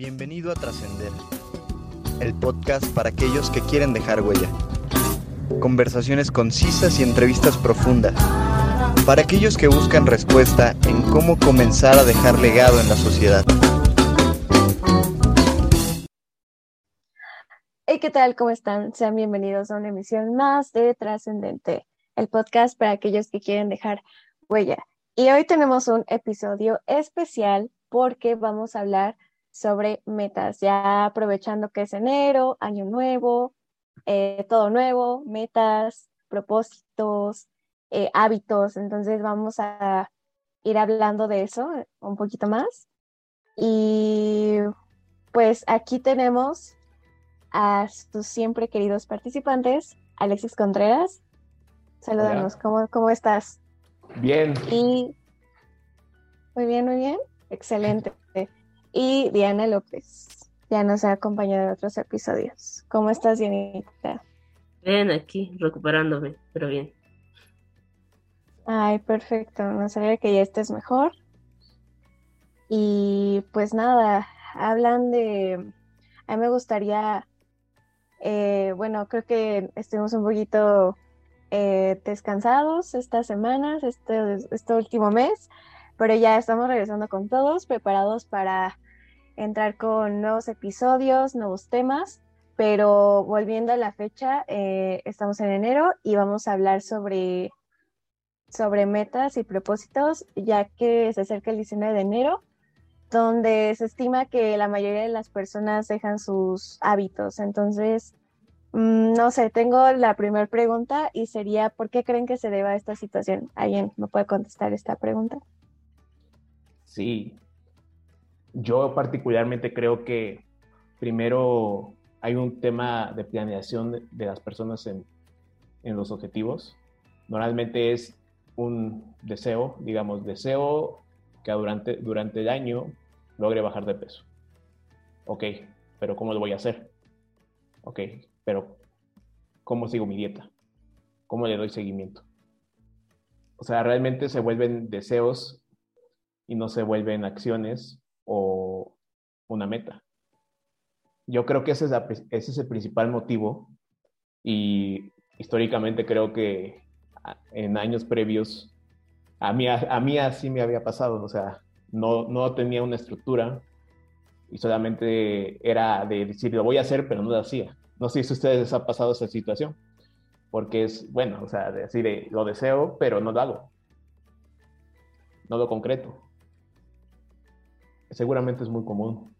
Bienvenido a Trascender, el podcast para aquellos que quieren dejar huella. Conversaciones concisas y entrevistas profundas. Para aquellos que buscan respuesta en cómo comenzar a dejar legado en la sociedad. Hey, ¿qué tal? ¿Cómo están? Sean bienvenidos a una emisión más de Trascendente, el podcast para aquellos que quieren dejar huella. Y hoy tenemos un episodio especial porque vamos a hablar sobre metas, ya aprovechando que es enero, año nuevo, eh, todo nuevo, metas, propósitos, eh, hábitos. Entonces vamos a ir hablando de eso un poquito más. Y pues aquí tenemos a sus siempre queridos participantes, Alexis Contreras. Saludamos, ¿Cómo, ¿cómo estás? Bien. Y muy bien, muy bien. Excelente y Diana López. Ya nos ha acompañado en otros episodios. ¿Cómo estás, Dianita? Bien, aquí, recuperándome, pero bien. Ay, perfecto. No sabía que ya estés mejor. Y pues nada, hablan de. A mí me gustaría. Eh, bueno, creo que estuvimos un poquito eh, descansados estas semanas, este, este último mes, pero ya estamos regresando con todos, preparados para entrar con nuevos episodios, nuevos temas, pero volviendo a la fecha, eh, estamos en enero y vamos a hablar sobre, sobre metas y propósitos, ya que se acerca el 19 de enero, donde se estima que la mayoría de las personas dejan sus hábitos. Entonces, mm, no sé, tengo la primera pregunta y sería, ¿por qué creen que se deba a esta situación? ¿Alguien me puede contestar esta pregunta? Sí, yo particularmente creo que primero hay un tema de planeación de, las personas en, los objetivos. Normalmente es un deseo, digamos, deseo que durante, durante el año logre bajar de peso. Ok, pero ¿cómo lo voy a hacer? Ok, pero ¿cómo sigo mi dieta? ¿Cómo le doy seguimiento? O sea, realmente se vuelven deseos y no se vuelven acciones o una meta. Yo creo que ese es, el principal motivo y históricamente creo que en años previos a mí, a, mí así me había pasado, o sea, no, no tenía una estructura y solamente era de decir, lo voy a hacer, pero no lo hacía. No sé si a ustedes les ha pasado esa situación, porque es, bueno, o sea, decir, lo deseo, pero no lo hago, no lo concreto seguramente es muy común.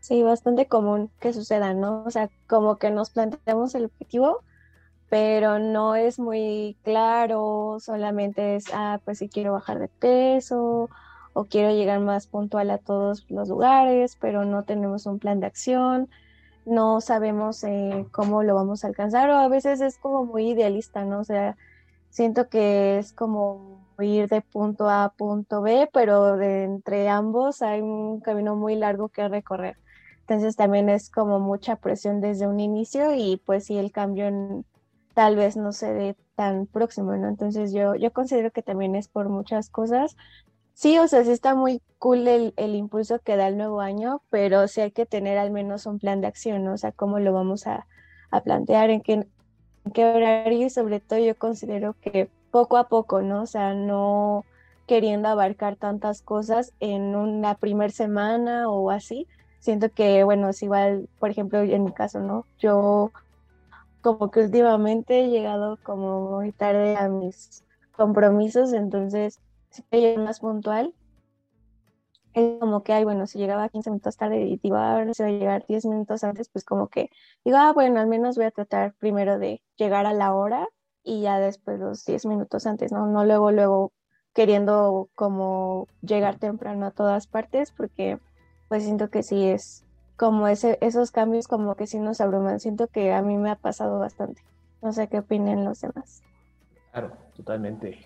Sí, bastante común que suceda, ¿no? O sea, como que nos planteamos el objetivo, pero no es muy claro, solamente es, ah, pues si quiero bajar de peso o quiero llegar más puntual a todos los lugares, pero no tenemos un plan de acción, no sabemos eh, cómo lo vamos a alcanzar o a veces es como muy idealista, ¿no? O sea, siento que es como ir de punto A a punto B, pero de entre ambos hay un camino muy largo que recorrer. Entonces también es como mucha presión desde un inicio y pues si el cambio tal vez no se dé tan próximo, ¿no? Entonces yo, yo considero que también es por muchas cosas. Sí, o sea, sí está muy cool el, el impulso que da el nuevo año, pero sí hay que tener al menos un plan de acción, ¿no? O sea, cómo lo vamos a, a plantear, en qué, en qué horario y sobre todo yo considero que poco a poco, ¿no? O sea, no queriendo abarcar tantas cosas en una primer semana o así. Siento que, bueno, es igual, por ejemplo, en mi caso, ¿no? Yo como que últimamente he llegado como muy tarde a mis compromisos, entonces si llego más puntual. Es como que, ay, bueno, si llegaba 15 minutos tarde y iba a ver si va a llegar 10 minutos antes, pues como que digo, ah, bueno, al menos voy a tratar primero de llegar a la hora y ya después los 10 minutos antes, ¿no? No luego, luego queriendo como llegar temprano a todas partes, porque pues siento que sí es como ese, esos cambios como que sí nos abruman. Siento que a mí me ha pasado bastante. No sé qué opinen los demás. Claro, totalmente.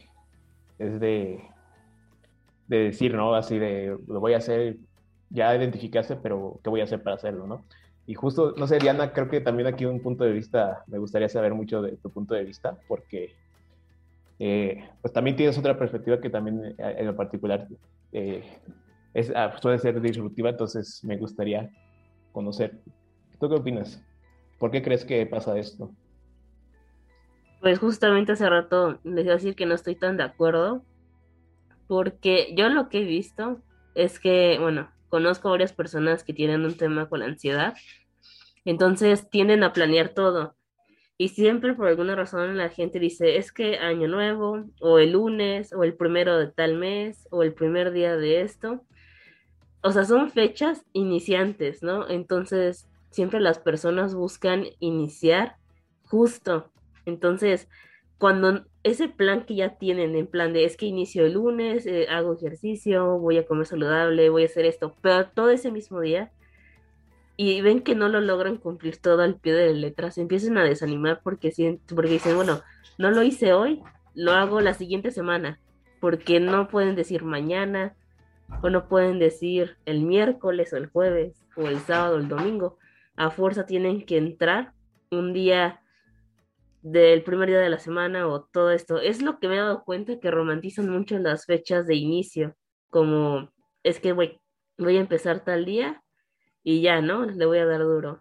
Es de, de decir, ¿no? Así de, lo voy a hacer, ya identificaste, pero ¿qué voy a hacer para hacerlo, ¿no? Y justo, no sé, Diana, creo que también aquí un punto de vista, me gustaría saber mucho de tu punto de vista, porque eh, pues también tienes otra perspectiva que también eh, en lo particular eh, es, ah, suele ser disruptiva, entonces me gustaría conocer. ¿Tú qué opinas? ¿Por qué crees que pasa esto? Pues justamente hace rato les iba a decir que no estoy tan de acuerdo, porque yo lo que he visto es que, bueno, conozco varias personas que tienen un tema con la ansiedad, entonces tienden a planear todo. Y siempre por alguna razón la gente dice, es que año nuevo, o el lunes, o el primero de tal mes, o el primer día de esto. O sea, son fechas iniciantes, ¿no? Entonces, siempre las personas buscan iniciar justo. Entonces, cuando ese plan que ya tienen, en plan de es que inicio el lunes, eh, hago ejercicio, voy a comer saludable, voy a hacer esto, pero todo ese mismo día y ven que no lo logran cumplir todo al pie de la letra, se empiezan a desanimar porque, porque dicen, bueno, no lo hice hoy, lo hago la siguiente semana, porque no pueden decir mañana, o no pueden decir el miércoles o el jueves, o el sábado o el domingo. A fuerza tienen que entrar un día del primer día de la semana o todo esto. Es lo que me he dado cuenta que romantizan mucho las fechas de inicio, como es que voy, voy a empezar tal día y ya, ¿no? Le voy a dar duro.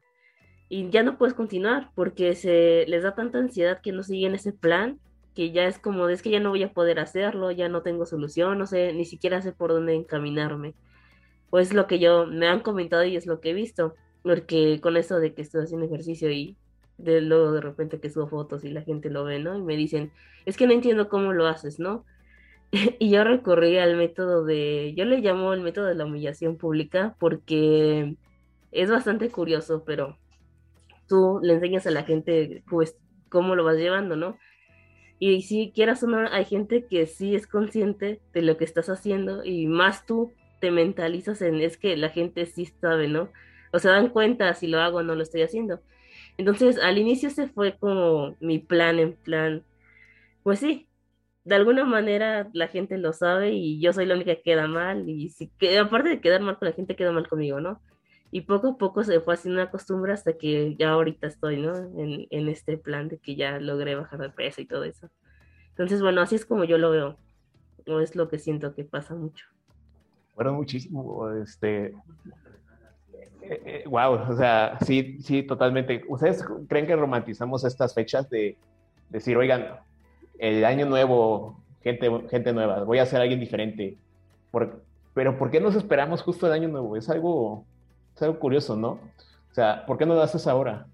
Y ya no puedes continuar porque se les da tanta ansiedad que no siguen ese plan que ya es como, es que ya no voy a poder hacerlo, ya no tengo solución, no sé, ni siquiera sé por dónde encaminarme. Pues lo que yo me han comentado y es lo que he visto, porque con eso de que estoy haciendo ejercicio y de luego de repente que subo fotos y la gente lo ve, ¿no? Y me dicen, es que no entiendo cómo lo haces, ¿no? y yo recurrí al método de, yo le llamo el método de la humillación pública porque es bastante curioso, pero tú le enseñas a la gente pues cómo lo vas llevando, ¿no? Y si quieras o no, hay gente que sí es consciente de lo que estás haciendo y más tú te mentalizas en es que la gente sí sabe, ¿no? O se dan cuenta si lo hago o no lo estoy haciendo. Entonces, al inicio se fue como mi plan en plan, pues sí, de alguna manera la gente lo sabe y yo soy la única que queda mal y si que aparte de quedar mal con la gente queda mal conmigo, ¿no? Y poco a poco se fue haciendo una costumbre hasta que ya ahorita estoy, ¿no? En, en, este plan de que ya logré bajar de peso y todo eso. Entonces, bueno, así es como yo lo veo, o es lo que siento que pasa mucho. Bueno, muchísimo, este... wow, eh, eh, o sea, sí, sí, totalmente. ¿Ustedes creen que romantizamos estas fechas de decir, oigan, el año nuevo, gente, gente nueva, voy a ser alguien diferente? Por, pero ¿por qué nos esperamos justo el año nuevo? Es algo es curioso, ¿no? O sea, ¿por qué no lo haces ahora?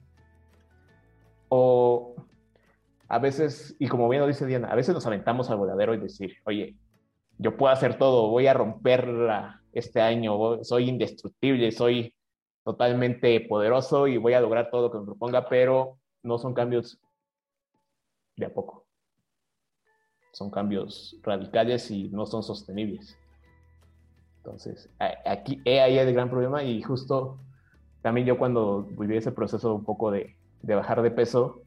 O a veces, y como bien lo dice Diana, a veces nos aventamos al voladero y decir, oye, yo puedo hacer todo, voy a romperla este año, soy indestructible, soy totalmente poderoso y voy a lograr todo lo que me proponga, pero no son cambios de a poco. Son cambios radicales y no son sostenibles. Entonces, aquí ahí el gran problema y justo también yo cuando viví ese proceso un poco de, de bajar de peso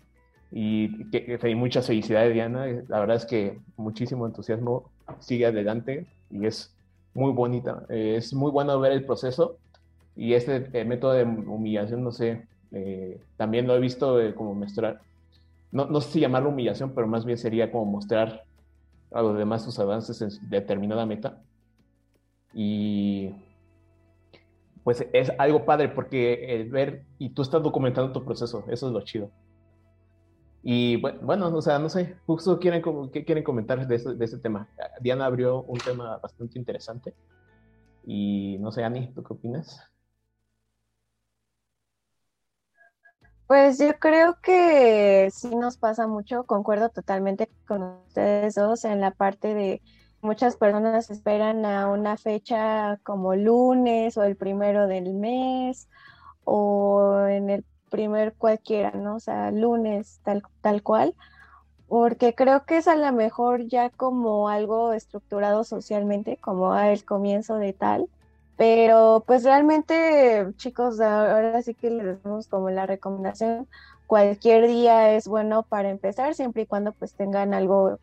y que, que, muchas felicidades Diana, eh, la verdad es que muchísimo entusiasmo, sigue adelante y es muy bonita, eh, es muy bueno ver el proceso y este eh, método de humillación, no sé, también lo he visto como mostrar, no, no sé si llamarlo humillación, pero más bien sería como mostrar a los demás sus avances en determinada meta y pues es algo padre porque el ver y tú estás documentando tu proceso, eso es lo chido. Y bueno, o sea, no sé, justo quieren, ¿qué quieren comentar de este, de este tema? Diana abrió un tema bastante interesante. Y no sé, Ani, ¿tú qué opinas? Pues yo creo que sí nos pasa mucho, concuerdo totalmente con ustedes dos en la parte de Muchas personas esperan a una fecha como lunes o el primero del mes o en el primer cualquiera, ¿no? O sea, lunes tal, tal cual, porque creo que es a lo mejor ya como algo estructurado socialmente, como el comienzo de tal, pero pues realmente, chicos, ahora sí que les damos como la recomendación, cualquier día es bueno para empezar, siempre y cuando pues tengan algo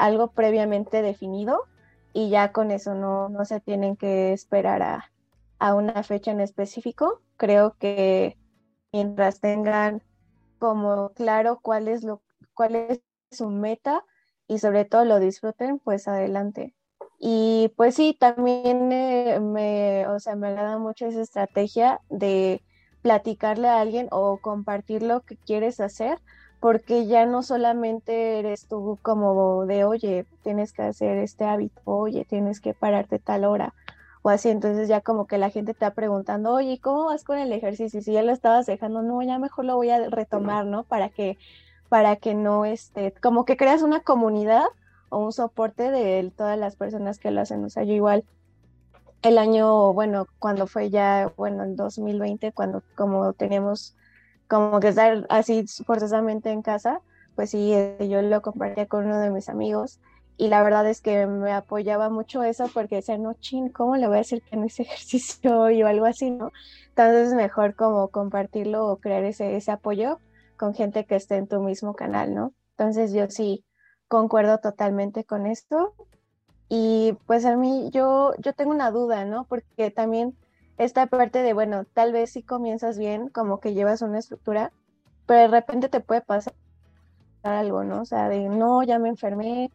algo previamente definido y ya con eso no, no se tienen que esperar a, a una fecha en específico. Creo que mientras tengan como claro cuál es lo cuál es su meta y sobre todo lo disfruten, pues adelante. Y pues sí, también eh, me, o sea, me agrada mucho esa estrategia de platicarle a alguien o compartir lo que quieres hacer, porque ya no solamente eres tú como de, oye, tienes que hacer este hábito, oye, tienes que pararte tal hora, o así, entonces ya como que la gente está preguntando, oye, ¿cómo vas con el ejercicio? Si ya lo estabas dejando, no, ya mejor lo voy a retomar, ¿no? Para que, para que no, este, como que creas una comunidad o un soporte de todas las personas que lo hacen, o sea, yo igual el año, bueno, cuando fue ya, bueno, en 2020, cuando como teníamos como que estar así forzosamente en casa, pues sí, eh, yo lo compartía con uno de mis amigos y la verdad es que me apoyaba mucho eso porque decía, no, chin, ¿cómo le voy a decir que no hice ejercicio hoy o algo así, no? Entonces es mejor como compartirlo o crear ese, ese apoyo con gente que esté en tu mismo canal, ¿no? Entonces yo sí concuerdo totalmente con esto y pues a mí yo, yo tengo una duda, ¿no? Porque también esta parte de, bueno, tal vez si comienzas bien, como que llevas una estructura, pero de repente te puede pasar algo, ¿no? O sea, de no, ya me enfermé,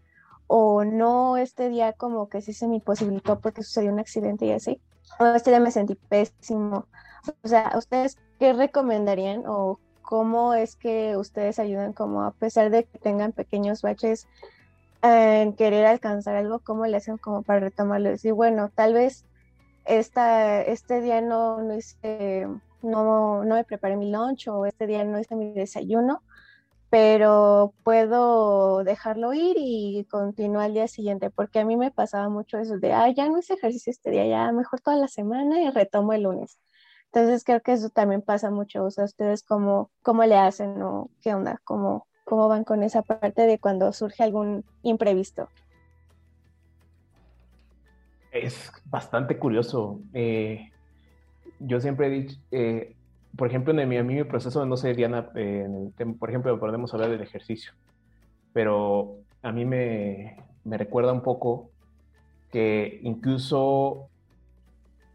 o no, este día como que sí se me imposibilitó porque sucedió un accidente y así, o este día me sentí pésimo. O sea, ¿ustedes qué recomendarían o cómo es que ustedes ayudan como a pesar de que tengan pequeños baches en querer alcanzar algo, ¿cómo le hacen como para retomarlo? Decir, bueno, tal vez esta, este día no, no hice, no, no me preparé mi lunch o este día no hice mi desayuno, pero puedo dejarlo ir y continuar al día siguiente, porque a mí me pasaba mucho eso de, ah, ya no hice ejercicio este día, ya mejor toda la semana y retomo el lunes. Entonces creo que eso también pasa mucho, o sea, ustedes cómo, cómo le hacen o qué onda, cómo, cómo van con esa parte de cuando surge algún imprevisto. Es bastante curioso. Eh, yo siempre he dicho, eh, por ejemplo, en mi, mi proceso, no sé, Diana, eh, por ejemplo, podemos hablar del ejercicio, pero a mí me, me recuerda un poco que incluso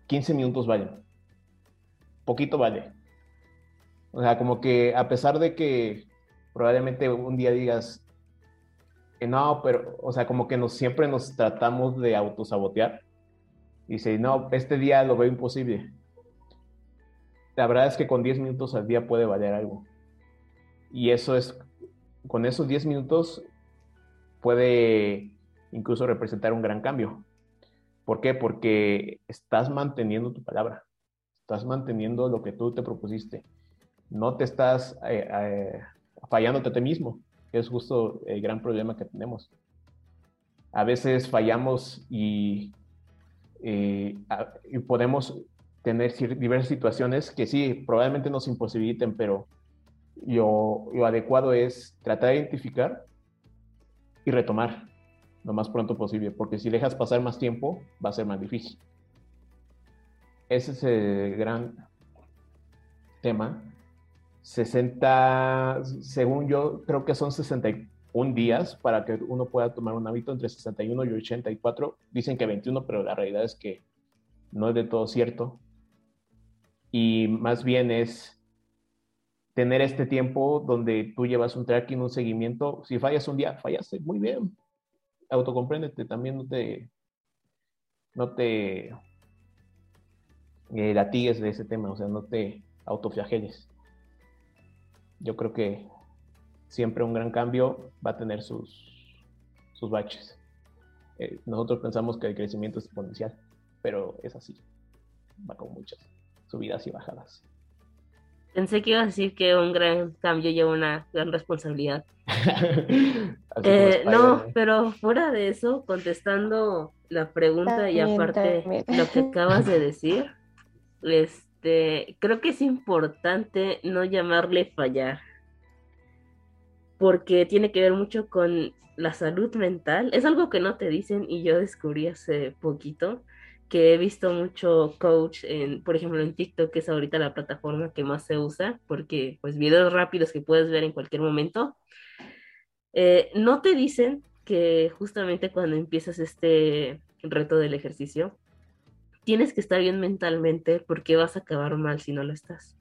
15 minutos valen. Poquito vale. O sea, como que a pesar de que probablemente un día digas, no, pero, o sea, como que nos, siempre nos tratamos de autosabotear. Y dice, no, este día lo veo imposible. La verdad es que con 10 minutos al día puede valer algo. Y eso es, con esos 10 minutos puede incluso representar un gran cambio. ¿Por qué? Porque estás manteniendo tu palabra, estás manteniendo lo que tú te propusiste. No te estás eh, eh, fallándote a ti mismo, que es justo el gran problema que tenemos. A veces fallamos y, eh, y podemos tener diversas situaciones que sí, probablemente nos imposibiliten, pero lo, lo adecuado es tratar de identificar y retomar lo más pronto posible, porque si dejas pasar más tiempo, va a ser más difícil. Ese es el gran tema 60, según yo, creo que son 61 días para que uno pueda tomar un hábito entre 61 y 84. Dicen que 21, pero la realidad es que no es de todo cierto. Y más bien es tener este tiempo donde tú llevas un tracking, un seguimiento. Si fallas un día, fallaste, muy bien. Autocompréndete, también no te, no te eh, latigues de ese tema, o sea, no te autoflageles yo creo que siempre un gran cambio va a tener sus, sus baches. Eh, nosotros pensamos que el crecimiento es exponencial, pero es así. Va con muchas subidas y bajadas. Pensé que iba a decir que un gran cambio lleva una gran responsabilidad. Eh, no, pero fuera de eso, contestando la pregunta y aparte lo que acabas de decir, es este, creo que es importante no llamarle fallar, porque tiene que ver mucho con la salud mental. Es algo que no te dicen y yo descubrí hace poquito que he visto mucho coach en, por ejemplo, en TikTok, que es ahorita la plataforma que más se usa, porque pues videos rápidos que puedes ver en cualquier momento. Eh, no te dicen que justamente cuando empiezas este reto del ejercicio, tienes que estar bien mentalmente porque vas a acabar mal si no lo estás.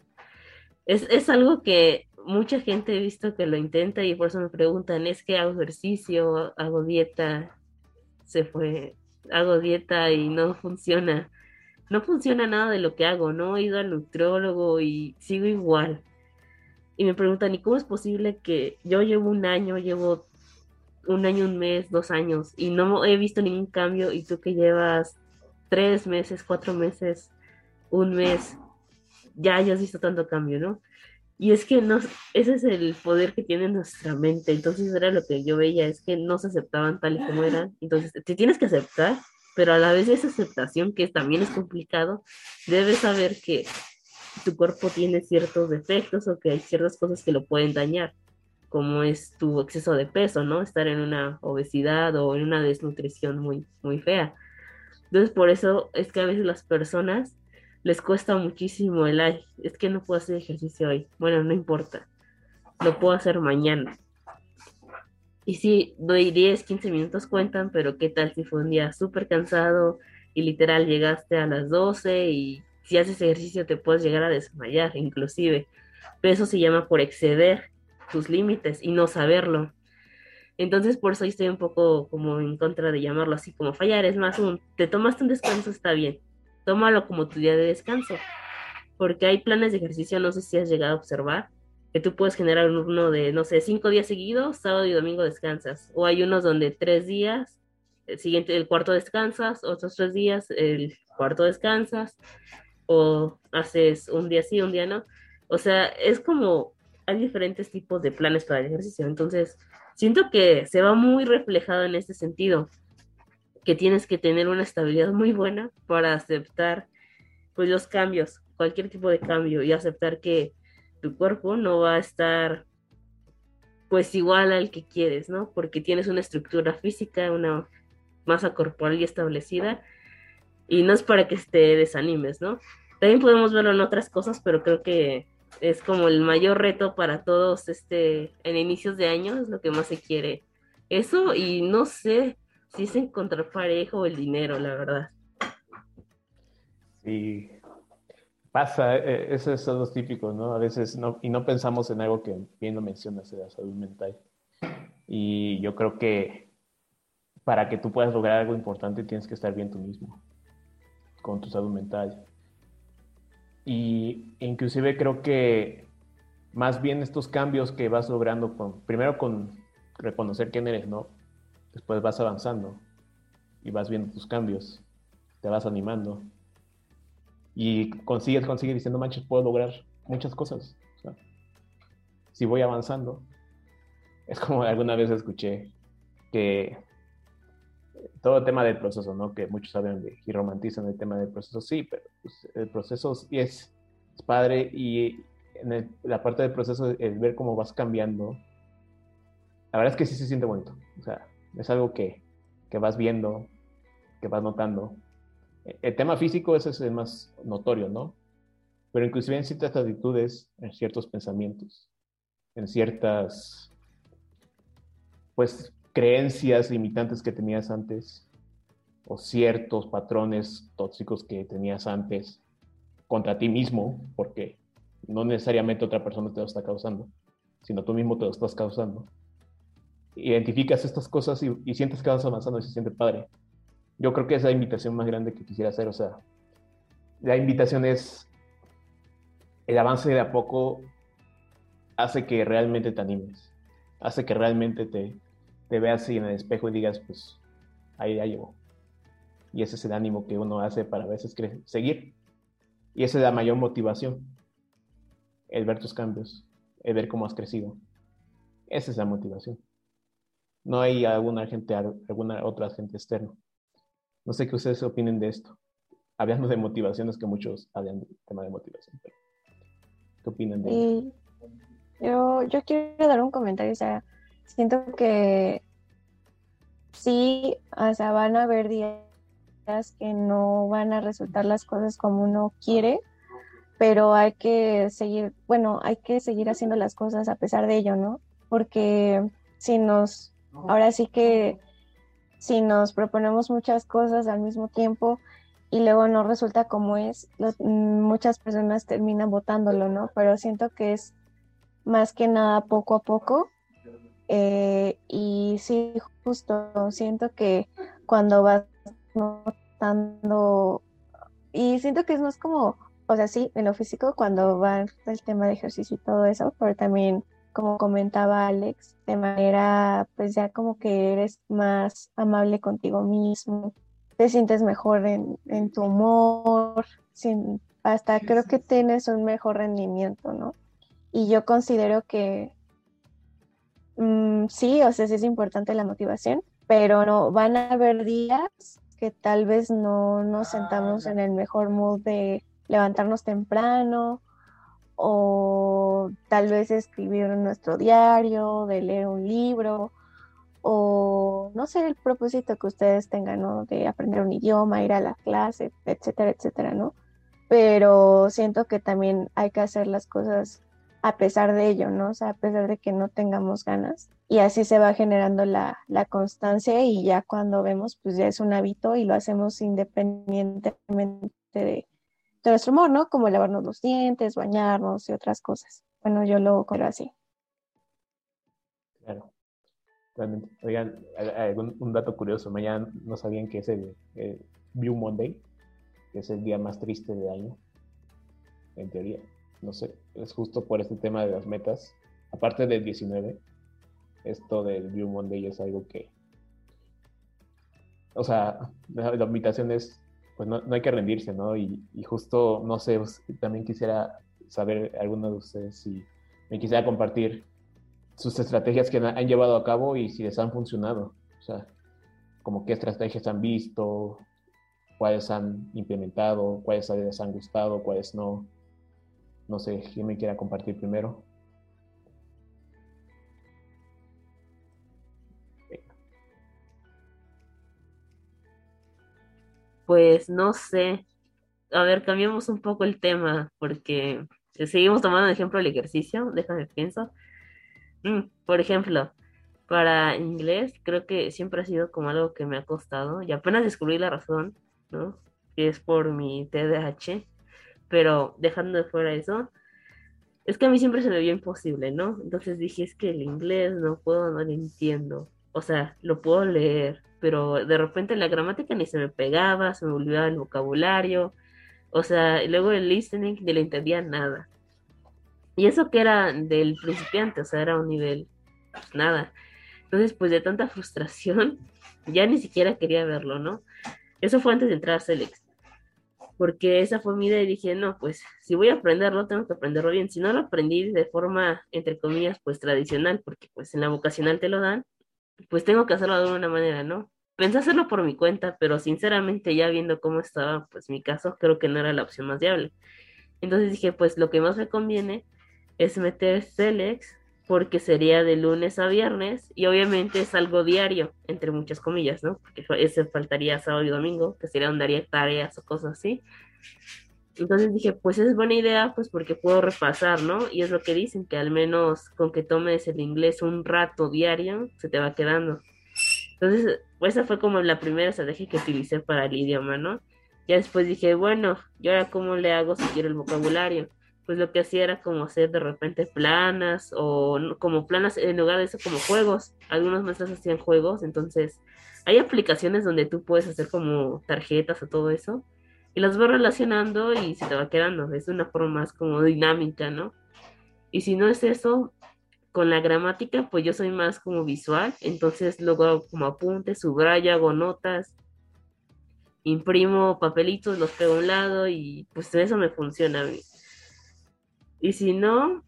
Es, algo que mucha gente he visto que lo intenta y por eso me preguntan, es que hago ejercicio, hago dieta, se fue, hago dieta y no funciona. No funciona nada de lo que hago, ¿no? He ido al nutriólogo y sigo igual. Y me preguntan, ¿y cómo es posible que yo llevo un año, llevo un año, un mes, dos años y no he visto ningún cambio y tú que llevas tres meses, cuatro meses, un mes, ya hayas visto tanto cambio, ¿no? Y es que no, ese es el poder que tiene nuestra mente. Entonces era lo que yo veía, es que no se aceptaban tal y como eran. Entonces te tienes que aceptar, pero a la vez esa aceptación, que también es complicado, debes saber que tu cuerpo tiene ciertos defectos o que hay ciertas cosas que lo pueden dañar, como es tu exceso de peso, ¿no? Estar en una obesidad o en una desnutrición muy, muy fea. Entonces por eso es que a veces las personas les cuesta muchísimo el ay, es que no puedo hacer ejercicio hoy. Bueno, no importa, lo puedo hacer mañana. Y sí, doy 10, 15 minutos cuentan, pero ¿qué tal si fue un día súper cansado y literal llegaste a las 12 y si haces ejercicio te puedes llegar a desmayar inclusive? Pero eso se llama por exceder tus límites y no saberlo. Entonces por eso estoy un poco como en contra de llamarlo así como fallar. Es más, un, te tomaste un descanso, está bien tómalo como tu día de descanso, porque hay planes de ejercicio, no sé si has llegado a observar, que tú puedes generar uno de, no sé, cinco días seguidos, sábado y domingo descansas, o hay unos donde tres días, el siguiente, el cuarto descansas, otros tres días, el cuarto descansas, o haces un día sí, un día no. O sea, es como, hay diferentes tipos de planes para el ejercicio, entonces siento que se va muy reflejado en este sentido que tienes que tener una estabilidad muy buena para aceptar pues los cambios, cualquier tipo de cambio y aceptar que tu cuerpo no va a estar pues igual al que quieres, ¿no? Porque tienes una estructura física, una masa corporal ya establecida y no es para que te desanimes, ¿no? También podemos verlo en otras cosas, pero creo que es como el mayor reto para todos este en inicios de año, es lo que más se quiere. Eso y no sé, sí es encontrar pareja o el dinero, la verdad. Sí, pasa, eh, eso es algo típico, ¿no? A veces no, y no pensamos en algo que bien lo mencionas, de la salud mental. Y yo creo que para que tú puedas lograr algo importante tienes que estar bien tú mismo, con tu salud mental. Y inclusive creo que más bien estos cambios que vas logrando, con, primero con reconocer quién eres, ¿no? Después vas avanzando y vas viendo tus cambios, te vas animando y consigues, consigues diciendo, manches, puedo lograr muchas cosas. si voy avanzando, es como alguna vez escuché que todo el tema del proceso, ¿no? Que muchos saben y romantizan el tema del proceso, sí, pero pues, el proceso sí es, padre y en la parte del proceso, el ver cómo vas cambiando, la verdad es que sí se siente bonito. O sea, es algo que, que vas viendo, que vas notando. E, el tema físico ese es el más notorio, ¿no? Pero inclusive en ciertas actitudes, en ciertos pensamientos, en ciertas, pues, creencias limitantes que tenías antes, o ciertos patrones tóxicos que tenías antes contra ti mismo, porque no necesariamente otra persona te lo está causando, sino tú mismo te lo estás causando identificas estas cosas y, sientes que vas avanzando y se siente padre. Yo creo que esa es la invitación más grande que quisiera hacer. O sea, la invitación es el avance de a poco hace que realmente te animes, hace que realmente te, te veas en el espejo y digas, pues ahí ya llevo. Y ese es el ánimo que uno hace para a veces seguir. Y esa es la mayor motivación, el ver tus cambios, el ver cómo has crecido. Esa es la motivación no hay alguna gente, alguna otra gente externa. No sé qué ustedes opinen de esto. Hablando de motivaciones que muchos hablan del tema de motivación. ¿Qué opinan de? Yo, yo quiero dar un comentario, o sea, siento que sí, o sea, van a haber días que no van a resultar las cosas como uno quiere, pero hay que seguir, bueno, hay que seguir haciendo las cosas a pesar de ello, ¿no? Porque si nos Ahora sí que si nos proponemos muchas cosas al mismo tiempo y luego no resulta como es, muchas personas terminan votándolo, ¿no? Pero siento que es más que nada poco a poco. Eh, y sí, justo siento que cuando vas notando, y siento que es más como, o sea, sí, en lo físico cuando va el tema de ejercicio y todo eso, pero también, como comentaba Alex, de manera, pues ya como que eres más amable contigo mismo, te sientes mejor en, en tu humor, sin, hasta creo que tienes un mejor rendimiento, ¿no? Y yo considero que mm, sí, o sea, sí es importante la motivación, pero no, van a haber días que tal vez no nos sentamos en el mejor mood de levantarnos temprano o tal vez escribir en nuestro diario, de leer un libro o no sé el propósito que ustedes tengan, ¿no? De aprender un idioma, ir a la clase, etcétera, etcétera, ¿no? Pero siento que también hay que hacer las cosas a pesar de ello, ¿no? O sea, a pesar de que no tengamos ganas. Y así se va generando la, constancia y ya cuando vemos, pues ya es un hábito y lo hacemos independientemente de, nuestro humor, ¿no? Como lavarnos los dientes, bañarnos y otras cosas. Bueno, yo lo creo así. Claro. Realmente. Oigan, un, dato curioso. Mañana no sabían que es el, el View Monday, que es el día más triste del año, en teoría no sé, es justo por este tema de las metas. Aparte del 19, esto del Blue Monday es algo que, o sea, la, invitación es, pues no, hay que rendirse, ¿no? Y, justo, no sé, también quisiera saber alguno de ustedes si me quisiera compartir sus estrategias que han llevado a cabo y si les han funcionado. O sea, como qué estrategias han visto, cuáles han implementado, cuáles les han gustado, cuáles no. No sé quién me quiera compartir primero. Pues no sé. A ver, cambiamos un poco el tema porque seguimos tomando de ejemplo el ejercicio. Déjame pienso. Mm, por ejemplo, para inglés creo que siempre ha sido como algo que me ha costado y apenas descubrí la razón, ¿no? Que es por mi TDAH pero dejando de fuera eso, es que a mí siempre se me vio imposible, ¿no? Entonces dije, es que el inglés no puedo, no lo entiendo. O sea, lo puedo leer, pero de repente la gramática ni se me pegaba, se me olvidaba el vocabulario. O sea, y luego el listening ni le entendía nada. Y eso que era del principiante, o sea, era un nivel, pues nada. Entonces, pues de tanta frustración, ya ni siquiera quería verlo, ¿no? Eso fue antes de entrar a Selex porque esa fue mi idea y dije, no, pues si voy a aprenderlo, tengo que aprenderlo bien. Si no lo aprendí de forma, entre comillas, pues tradicional, porque pues en la vocacional te lo dan, pues tengo que hacerlo de una manera, ¿no? Pensé hacerlo por mi cuenta, pero sinceramente ya viendo cómo estaba, pues mi caso, creo que no era la opción más viable. Entonces dije, pues lo que más me conviene es meter Celex porque sería de lunes a viernes y obviamente es algo diario, entre muchas comillas, ¿no? Porque ese faltaría sábado y domingo, que sería donde haría tareas o cosas así. Entonces dije, pues es buena idea, pues porque puedo repasar, ¿no? Y es lo que dicen, que al menos con que tomes el inglés un rato diario, se te va quedando. Entonces, pues esa fue como la primera estrategia que utilicé para el idioma, ¿no? Ya después dije, bueno, ¿y ahora cómo le hago si quiero el vocabulario? pues lo que hacía era como hacer de repente planas o como planas en lugar de eso como juegos. Algunos maestros hacían juegos, entonces hay aplicaciones donde tú puedes hacer como tarjetas o todo eso y las vas relacionando y se te va quedando. Es una forma más como dinámica, ¿no? Y si no es eso, con la gramática, pues yo soy más como visual, entonces luego como apuntes, subrayo, hago notas, imprimo papelitos, los pego a un lado y pues eso me funciona a mí. Y si no,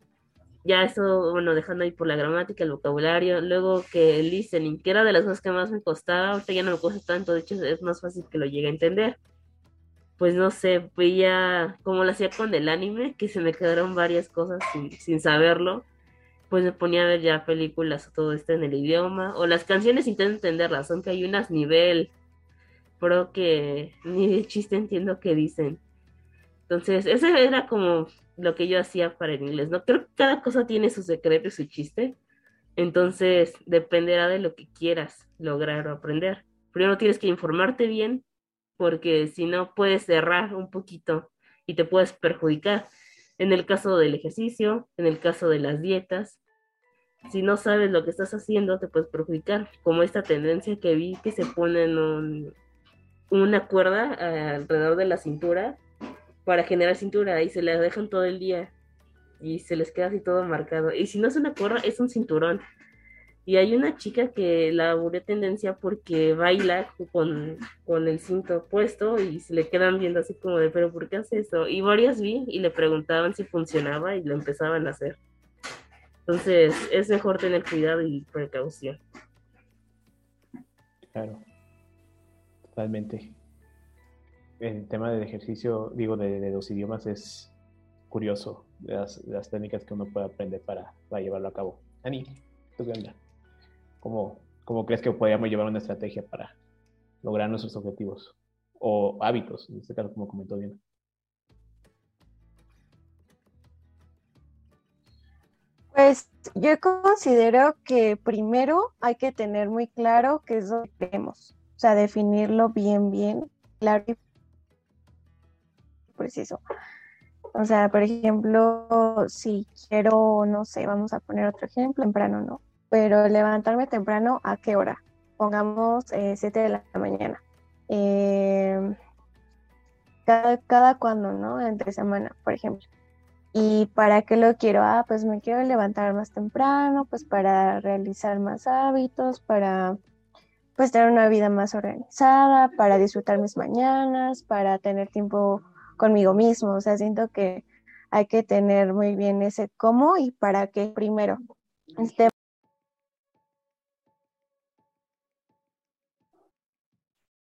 ya eso, bueno, dejando ahí por la gramática, el vocabulario, luego que el listening, que era de las cosas que más me costaba, ahorita ya no me cuesta tanto, de hecho es más fácil que lo llegue a entender. Pues no sé, ya como lo hacía con el anime, que se me quedaron varias cosas sin, sin saberlo, pues me ponía a ver ya películas o todo esto en el idioma, o las canciones intento entenderlas, aunque hay unas nivel, pero que ni de chiste entiendo qué dicen. Entonces, ese era como lo que yo hacía para el inglés, ¿no? Creo que cada cosa tiene su secreto y su chiste. Entonces, dependerá de lo que quieras lograr o aprender. Primero tienes que informarte bien, porque si no puedes cerrar un poquito y te puedes perjudicar. En el caso del ejercicio, en el caso de las dietas, si no sabes lo que estás haciendo, te puedes perjudicar. Como esta tendencia que vi que se pone en un, una cuerda alrededor de la cintura para generar cintura y se la dejan todo el día y se les queda así todo marcado. Y si no es una cuerda, es un cinturón. Y hay una chica que la aburrió tendencia porque baila con, con, el cinto puesto y se le quedan viendo así como de, pero ¿por qué hace eso? Y varias vi y le preguntaban si funcionaba y lo empezaban a hacer. Entonces es mejor tener cuidado y precaución. Claro, totalmente. El tema del ejercicio, digo, de, de dos idiomas es curioso, de las, las, técnicas que uno puede aprender para, para llevarlo a cabo. Ani, ¿tú qué onda? ¿Cómo, ¿Cómo crees que podríamos llevar una estrategia para lograr nuestros objetivos? O hábitos, en este caso, como comentó bien. Pues yo considero que primero hay que tener muy claro qué es lo que queremos, o sea, definirlo bien, bien, claro y preciso. O sea, por ejemplo, si quiero, no sé, vamos a poner otro ejemplo, temprano no, pero levantarme temprano, ¿a qué hora? Pongamos 7 eh, de la mañana. Eh, cada, cada cuando, ¿no? Entre semana, por ejemplo. ¿Y para qué lo quiero? Ah, pues me quiero levantar más temprano, pues para realizar más hábitos, para pues tener una vida más organizada, para disfrutar mis mañanas, para tener tiempo conmigo mismo. O sea, siento que hay que tener muy bien ese cómo y para qué primero. Este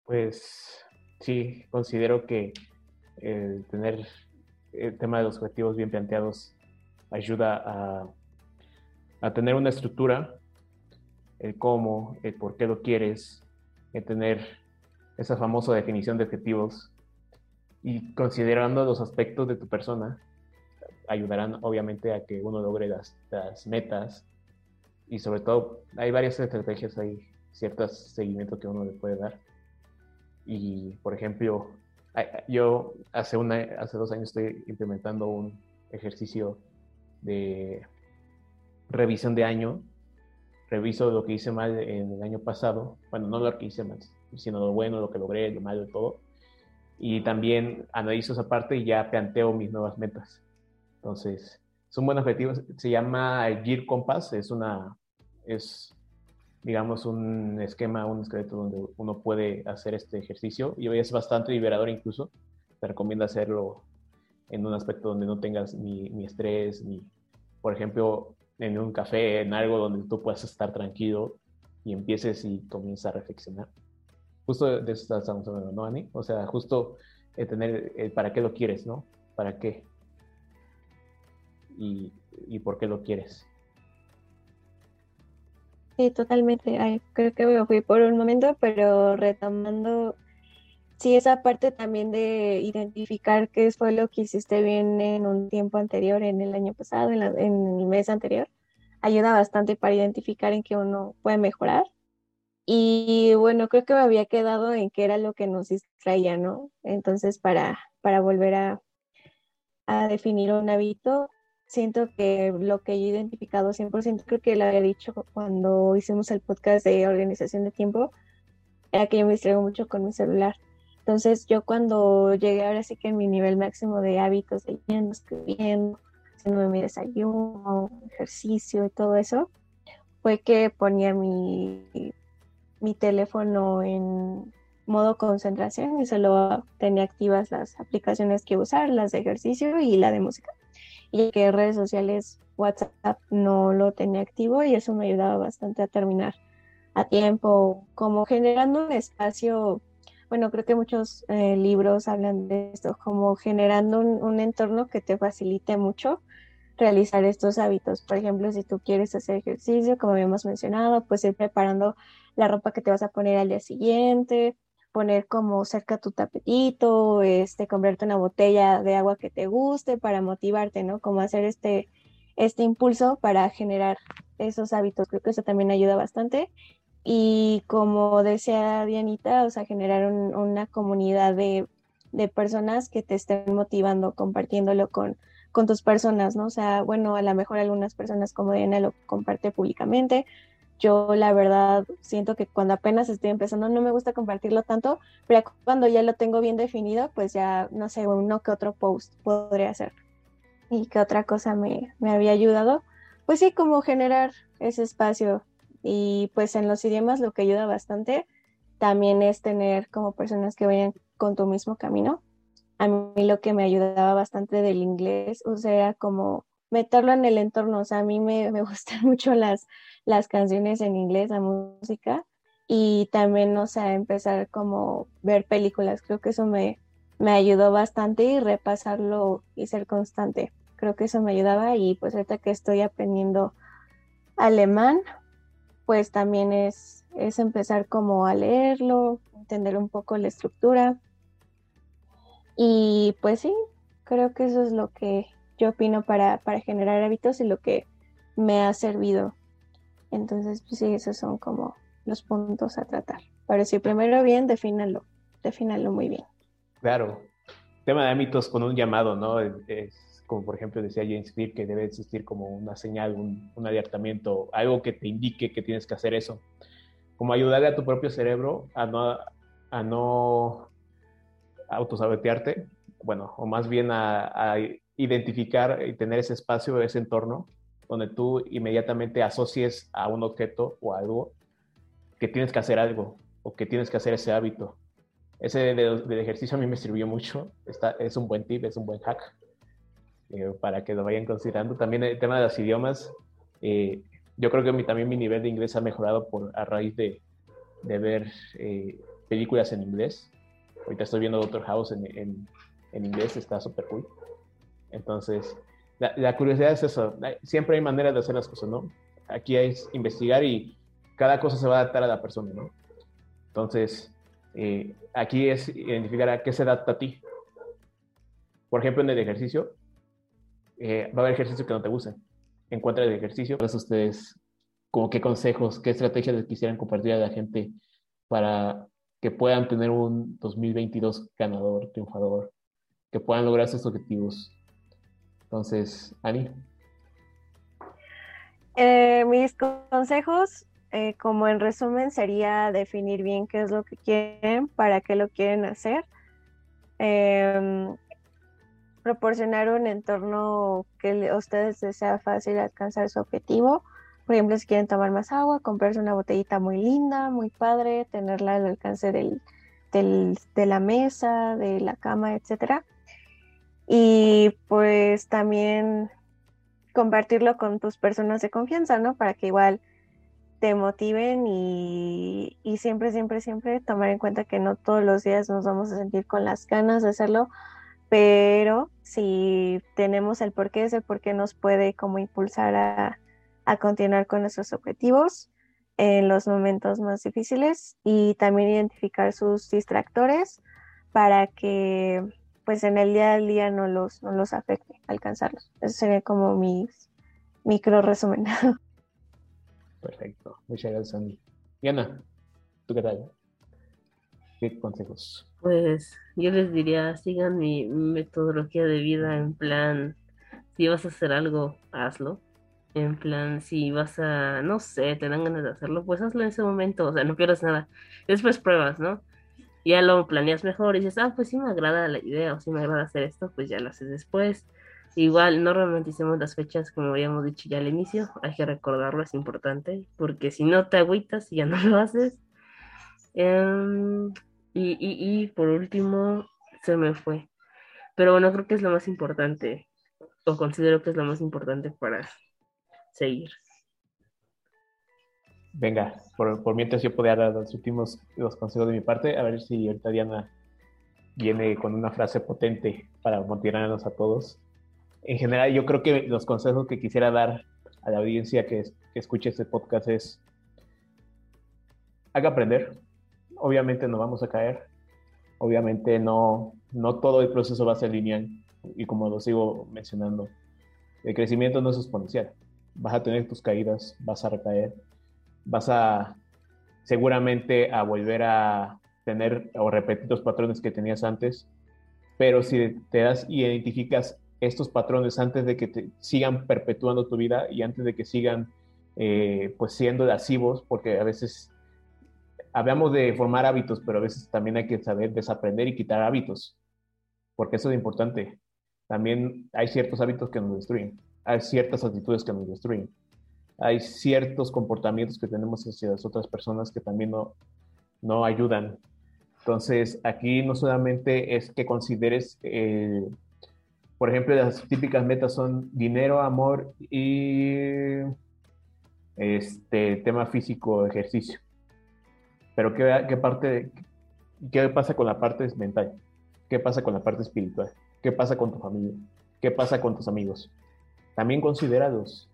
Pues sí, considero que tener el tema de los objetivos bien planteados ayuda a, a tener una estructura, el cómo, el por qué lo quieres, el tener esa famosa definición de objetivos. Y considerando los aspectos de tu persona, ayudarán obviamente a que uno logre las, las metas. Y sobre todo hay varias estrategias, hay ciertos seguimientos que uno le puede dar y, por ejemplo, yo hace, una, hace dos años estoy implementando un ejercicio de revisión de año. Reviso lo que hice mal en el año pasado. Bueno, no lo que hice mal, sino lo bueno, lo que logré, lo malo, todo. Y también analizo esa parte y ya planteo mis nuevas metas. Entonces, son buenos objetivos. Se llama Gear Compass. Es una, es digamos, un esquema, un esqueleto donde uno puede hacer este ejercicio y hoy es bastante liberador incluso. Te recomiendo hacerlo en un aspecto donde no tengas ni, estrés, ni, por ejemplo, en un café, en algo donde tú puedas estar tranquilo y empieces y comiences a reflexionar. Justo de eso estamos hablando, ¿no, Ani? O sea, justo el tener el para qué lo quieres, ¿no? ¿Para qué? Y, y por qué lo quieres. Sí, totalmente. creo que me fui por un momento, pero retomando, sí, esa parte también de identificar qué fue lo que hiciste bien en un tiempo anterior, en el año pasado, en, en el mes anterior, ayuda bastante para identificar en qué uno puede mejorar. Y bueno, creo que me había quedado en qué era lo que nos distraía, ¿no? Entonces, para, para volver a, a definir un hábito, siento que lo que yo he identificado 100%, creo que lo había dicho cuando hicimos el podcast de organización de tiempo, era que yo me distraigo mucho con mi celular. Entonces yo cuando llegué ahora sí que mi nivel máximo de hábitos, leyendo, escribiendo, haciendo mi desayuno, ejercicio y todo eso, fue que ponía mi, mi teléfono en modo concentración y solo tenía activas las aplicaciones que usar, las de ejercicio y la de música y que redes sociales WhatsApp no lo tenía activo y eso me ayudaba bastante a terminar a tiempo, como generando un espacio, bueno, creo que muchos eh, libros hablan de esto, como generando un, entorno que te facilite mucho realizar estos hábitos. Por ejemplo, si tú quieres hacer ejercicio, como habíamos mencionado, pues ir preparando la ropa que te vas a poner al día siguiente, poner como cerca tu tapetito, este, comprarte una botella de agua que te guste para motivarte, ¿no? Como hacer este, este impulso para generar esos hábitos. Creo que eso también ayuda bastante. Y como decía Dianita, o sea, generar una comunidad de, de, personas que te estén motivando, compartiéndolo con, con tus personas, ¿no? O sea, bueno, a lo mejor algunas personas como Diana lo comparte públicamente, yo la verdad siento que cuando apenas estoy empezando no me gusta compartirlo tanto, pero cuando ya lo tengo bien definido, pues ya no sé, uno que otro post podría hacer. ¿Y qué otra cosa me, me había ayudado? Pues sí, como generar ese espacio. Y pues en los idiomas lo que ayuda bastante también es tener como personas que vayan con tu mismo camino. A mí lo que me ayudaba bastante del inglés, o sea, como meterlo en el entorno. O sea, a mí me, me gustan mucho las, las canciones en inglés, la música, y también, o sea, empezar como ver películas. Creo que eso me, me ayudó bastante y repasarlo y ser constante. Creo que eso me ayudaba y pues ahorita que estoy aprendiendo alemán, pues también es, es empezar como a leerlo, entender un poco la estructura. Y pues sí, creo que eso es lo que yo opino para, para generar hábitos y lo que me ha servido. Entonces, pues sí, esos son como los puntos a tratar. Pero si primero bien, defínalo, defínalo muy bien. Claro. Tema de hábitos con un llamado, ¿no? Es, como por ejemplo decía James Clear, que debe existir como una señal, un, un alertamiento, algo que te indique que tienes que hacer eso. Como ayudarle a tu propio cerebro a no, a no autosabotearte, bueno, o más bien a identificar y tener ese espacio, ese entorno, donde tú inmediatamente asocies a un objeto o algo que tienes que hacer algo o que tienes que hacer ese hábito. Ese ejercicio a mí me sirvió mucho. Está, es un buen tip, es un buen hack eh, para que lo vayan considerando. También el tema de los idiomas. Eh, yo creo que mi, también mi nivel de inglés ha mejorado por, a raíz de, de ver eh, películas en inglés. Ahorita estoy viendo Doctor House en, en, en inglés, está súper cool. Entonces, la, curiosidad es eso. Siempre hay maneras de hacer las cosas, ¿no? Aquí es investigar y cada cosa se va a adaptar a la persona, ¿no? Entonces, eh, aquí es identificar a qué se adapta a ti. Por ejemplo, en el ejercicio, eh, va a haber ejercicio que no te guste. Encuentra el ejercicio. Para ustedes, como qué consejos, qué estrategias les quisieran compartir a la gente para que puedan tener un 2022 ganador, triunfador, que puedan lograr sus objetivos. Entonces, Ani. Eh, mis consejos eh, como en resumen sería definir bien qué es lo que quieren, para qué lo quieren hacer, eh, proporcionar un entorno que a ustedes les sea fácil alcanzar su objetivo. Por ejemplo, si quieren tomar más agua, comprarse una botellita muy linda, muy padre, tenerla al alcance del, de la mesa, de la cama, etcétera. Y pues también compartirlo con tus personas de confianza, ¿no? Para que igual te motiven y, siempre, siempre, siempre tomar en cuenta que no todos los días nos vamos a sentir con las ganas de hacerlo, pero si tenemos el porqué, ese porqué nos puede como impulsar a, a continuar con nuestros objetivos en los momentos más difíciles y también identificar sus distractores para que pues en el día a día no los, no los afecte alcanzarlos. Eso sería como mi micro resumen. Perfecto. Muchas gracias, Andy. Y Ana, ¿tú qué tal? ¿Qué consejos? Pues yo les diría, sigan mi metodología de vida en plan, si vas a hacer algo, hazlo. En plan, si vas a, no sé, te dan ganas de hacerlo, pues hazlo en ese momento, o sea, no pierdas nada. Después pruebas, ¿no? Ya lo planeas mejor y dices, ah, pues sí me agrada la idea, o si me agrada hacer esto, pues ya lo haces después. Igual no romanticemos las fechas, como habíamos dicho ya al inicio, hay que recordarlo, es importante, porque si no te agüitas y ya no lo haces. Em, y, y, y por último, se me fue. Pero bueno, creo que es lo más importante, o considero que es lo más importante para seguir. Venga, por, mientras yo podría dar los últimos los consejos de mi parte, a ver si ahorita Diana viene con una frase potente para motivarnos a todos en general yo creo que los consejos que quisiera dar a la audiencia que, que escuche este podcast es, haga aprender. Obviamente no vamos a caer. Obviamente no, no todo el proceso va a ser lineal. Y como lo sigo mencionando, el crecimiento no es exponencial. Vas a tener tus caídas, vas a recaer, vas a seguramente a volver a tener o repetir los patrones que tenías antes, pero si te das y identificas estos patrones antes de que te sigan perpetuando tu vida y antes de que sigan eh, pues siendo lascivos, porque a veces hablamos de formar hábitos, pero a veces también hay que saber desaprender y quitar hábitos, porque eso es importante. También hay ciertos hábitos que nos destruyen, hay ciertas actitudes que nos destruyen, hay ciertos comportamientos que tenemos hacia las otras personas que también no, no ayudan. Entonces, aquí no solamente es que consideres, eh, por ejemplo, las típicas metas son dinero, amor y este tema físico, ejercicio. Pero ¿qué, qué parte, qué pasa con la parte mental? ¿Qué pasa con la parte espiritual? ¿Qué pasa con tu familia? ¿Qué pasa con tus amigos? También considerados.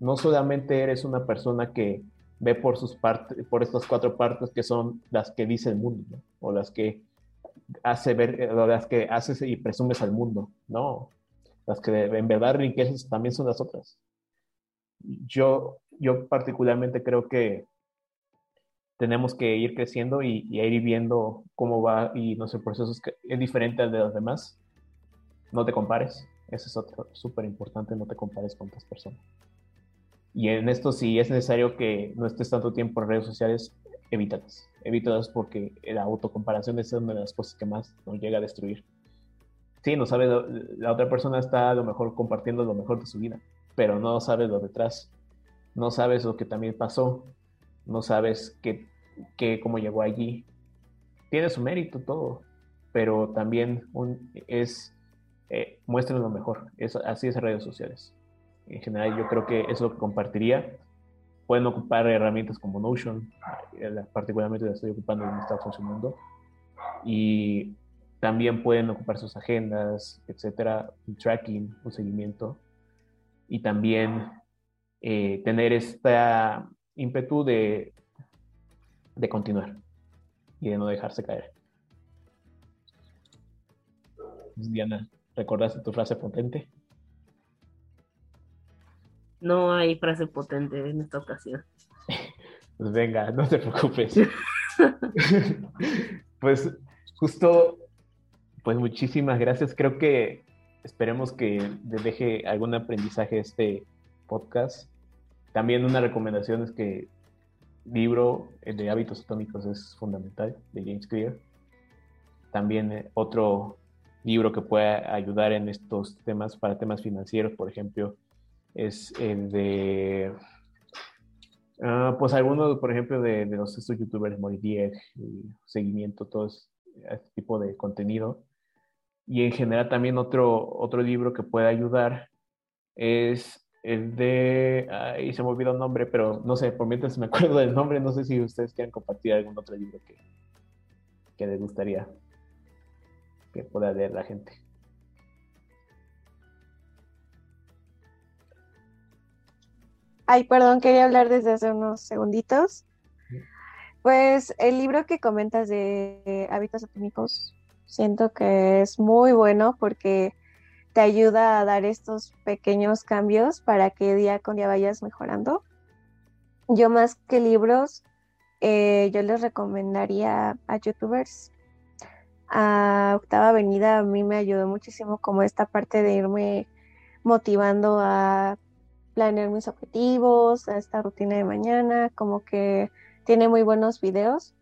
No solamente eres una persona que ve por sus por estas cuatro partes que son las que dice el mundo, o las que hace ver, o las que haces y presumes al mundo, no. Las que en verdad enriqueces también son las otras. Yo, yo particularmente creo que tenemos que ir creciendo y, y ir viendo cómo va y nuestro proceso es, es diferente al de los demás. No te compares, eso es otro súper importante, no te compares con otras personas. Y en esto, si es necesario que no estés tanto tiempo en redes sociales, evítalas. Evítalas porque la autocomparación es una de las cosas que más nos llega a destruir. Sí, no sabes, la otra persona está a lo mejor compartiendo lo mejor de su vida, pero no sabes lo detrás. No sabes lo que también pasó. No sabes qué, qué, cómo llegó allí. Tiene su mérito todo, pero también es, eh, lo mejor. Es, así es redes sociales en general yo creo que es lo que compartiría. Pueden ocupar herramientas como Notion, eh, particularmente la estoy ocupando en está funcionando, y también pueden ocupar sus agendas, etcétera, un tracking, un seguimiento, y también eh, tener esta ímpetu de, de continuar y de no dejarse caer. Diana, ¿recordaste tu frase potente? No hay frase potente en esta ocasión. Pues venga, no te preocupes. pues justo, pues muchísimas gracias. Creo que esperemos que les deje algún aprendizaje este podcast. También una recomendación es que libro de hábitos atómicos es fundamental de James Clear. También eh, otro libro que pueda ayudar en estos temas para temas financieros, por ejemplo, es el de, uh, pues algunos, por ejemplo, de, de los estos youtubers, Moridieg, seguimiento, todo este tipo de contenido. Y en general también otro, otro libro que puede ayudar es el de, ahí se me olvidó el nombre, pero no sé, por mientras me acuerdo del nombre, no sé si ustedes quieren compartir algún otro libro que, que les gustaría que pueda leer la gente. Ay, perdón, quería hablar desde hace unos segunditos. Pues el libro que comentas de hábitos atómicos, siento que es muy bueno porque te ayuda a dar estos pequeños cambios para que día con día vayas mejorando. Yo más que libros, eh, yo les recomendaría a youtubers. A Octava Avenida a mí me ayudó muchísimo como esta parte de irme motivando a planear mis objetivos, esta rutina de mañana, como que tiene muy buenos videos.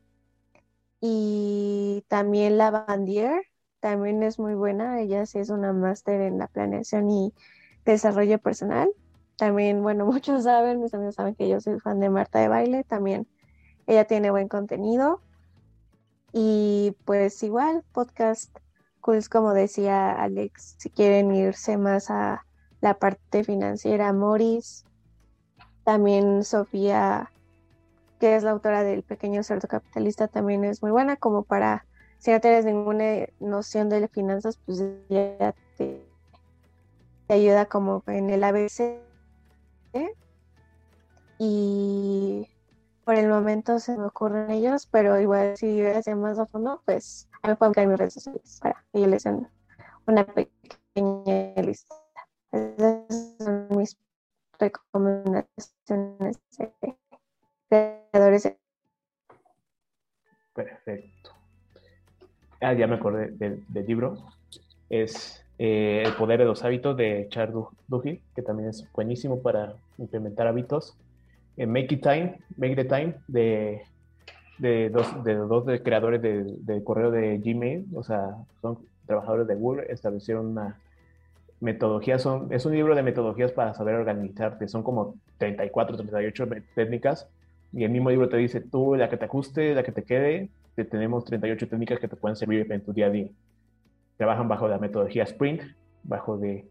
Y también la Bandier, también es muy buena, ella sí es una máster en la planeación y desarrollo personal. También, bueno, muchos saben, mis amigos saben que yo soy fan de Marta de Baile, también ella tiene buen contenido. Y pues igual, podcast cool, como decía Alex, si quieren irse más a la parte financiera, Morris, también Sofía, que es la autora del Pequeño Cerdo Capitalista, también es muy buena como para, si no tienes ninguna noción de finanzas, pues ya te, ayuda como en el ABC. Y por el momento se me ocurren ellos, pero igual si hacer más a fondo, pues me pueden crear mis redes sociales para que yo les den una pequeña lista. Esas son mis recomendaciones de creadores. Perfecto. Ah, ya me acordé del, libro. Es eh, El poder de los hábitos de Charles Duhigg, que también es buenísimo para implementar hábitos. Make It Time, Make the Time, de, de dos, de dos de creadores del correo de Gmail, o sea, son trabajadores de Google, establecieron una metodología, son, es un libro de metodologías para saber organizarte, son como 34, 38 técnicas, y el mismo libro te dice, tú, la que te ajuste, la que te quede, te tenemos 38 técnicas que te pueden servir en tu día a día. Trabajan bajo la metodología Sprint, bajo de,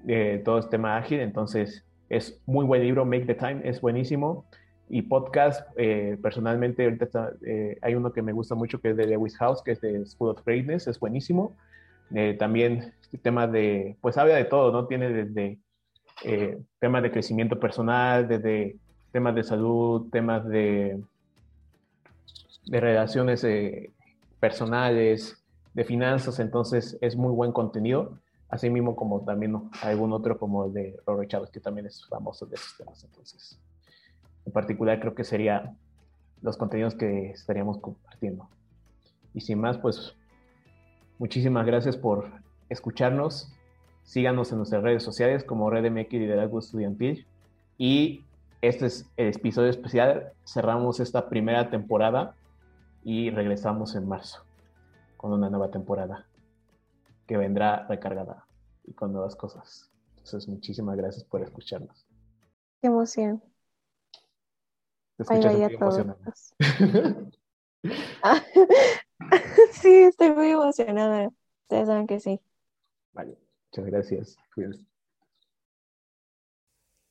de todo este tema ágil, entonces es muy buen libro, Make the Time, es buenísimo. Y podcast, eh, personalmente, ahorita eh, hay uno que me gusta mucho que es de Lewis House, que es de School of Greatness, es buenísimo. Eh, también este tema de, pues habla de todo, ¿no? Tiene desde temas de crecimiento personal, desde temas de salud, temas de, de relaciones personales, de finanzas, entonces es muy buen contenido así mismo como también algún otro como el de Robert Chávez, que también es famoso de esos temas. Entonces, en particular creo que sería los contenidos que estaríamos compartiendo. Y sin más, pues muchísimas gracias por escucharnos. Síganos en nuestras redes sociales como Red MX Liderazgo Estudiantil. Y este es el episodio especial. Cerramos esta primera temporada y regresamos en marzo con una nueva temporada que vendrá recargada y con nuevas cosas. Entonces, muchísimas gracias por escucharnos. Qué emoción. Te escuchas muy emocionada. sí, estoy muy emocionada. Ustedes saben que sí. Vale, muchas gracias. Cuídense.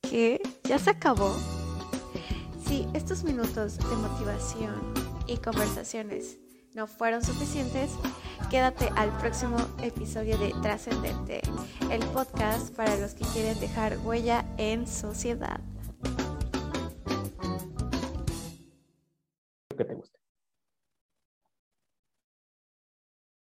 ¿Qué? ¿Ya se acabó? Si estos minutos de motivación y conversaciones no fueron suficientes, quédate al próximo episodio de Trascendente, el podcast para los que quieren dejar huella en sociedad. Que te gusta.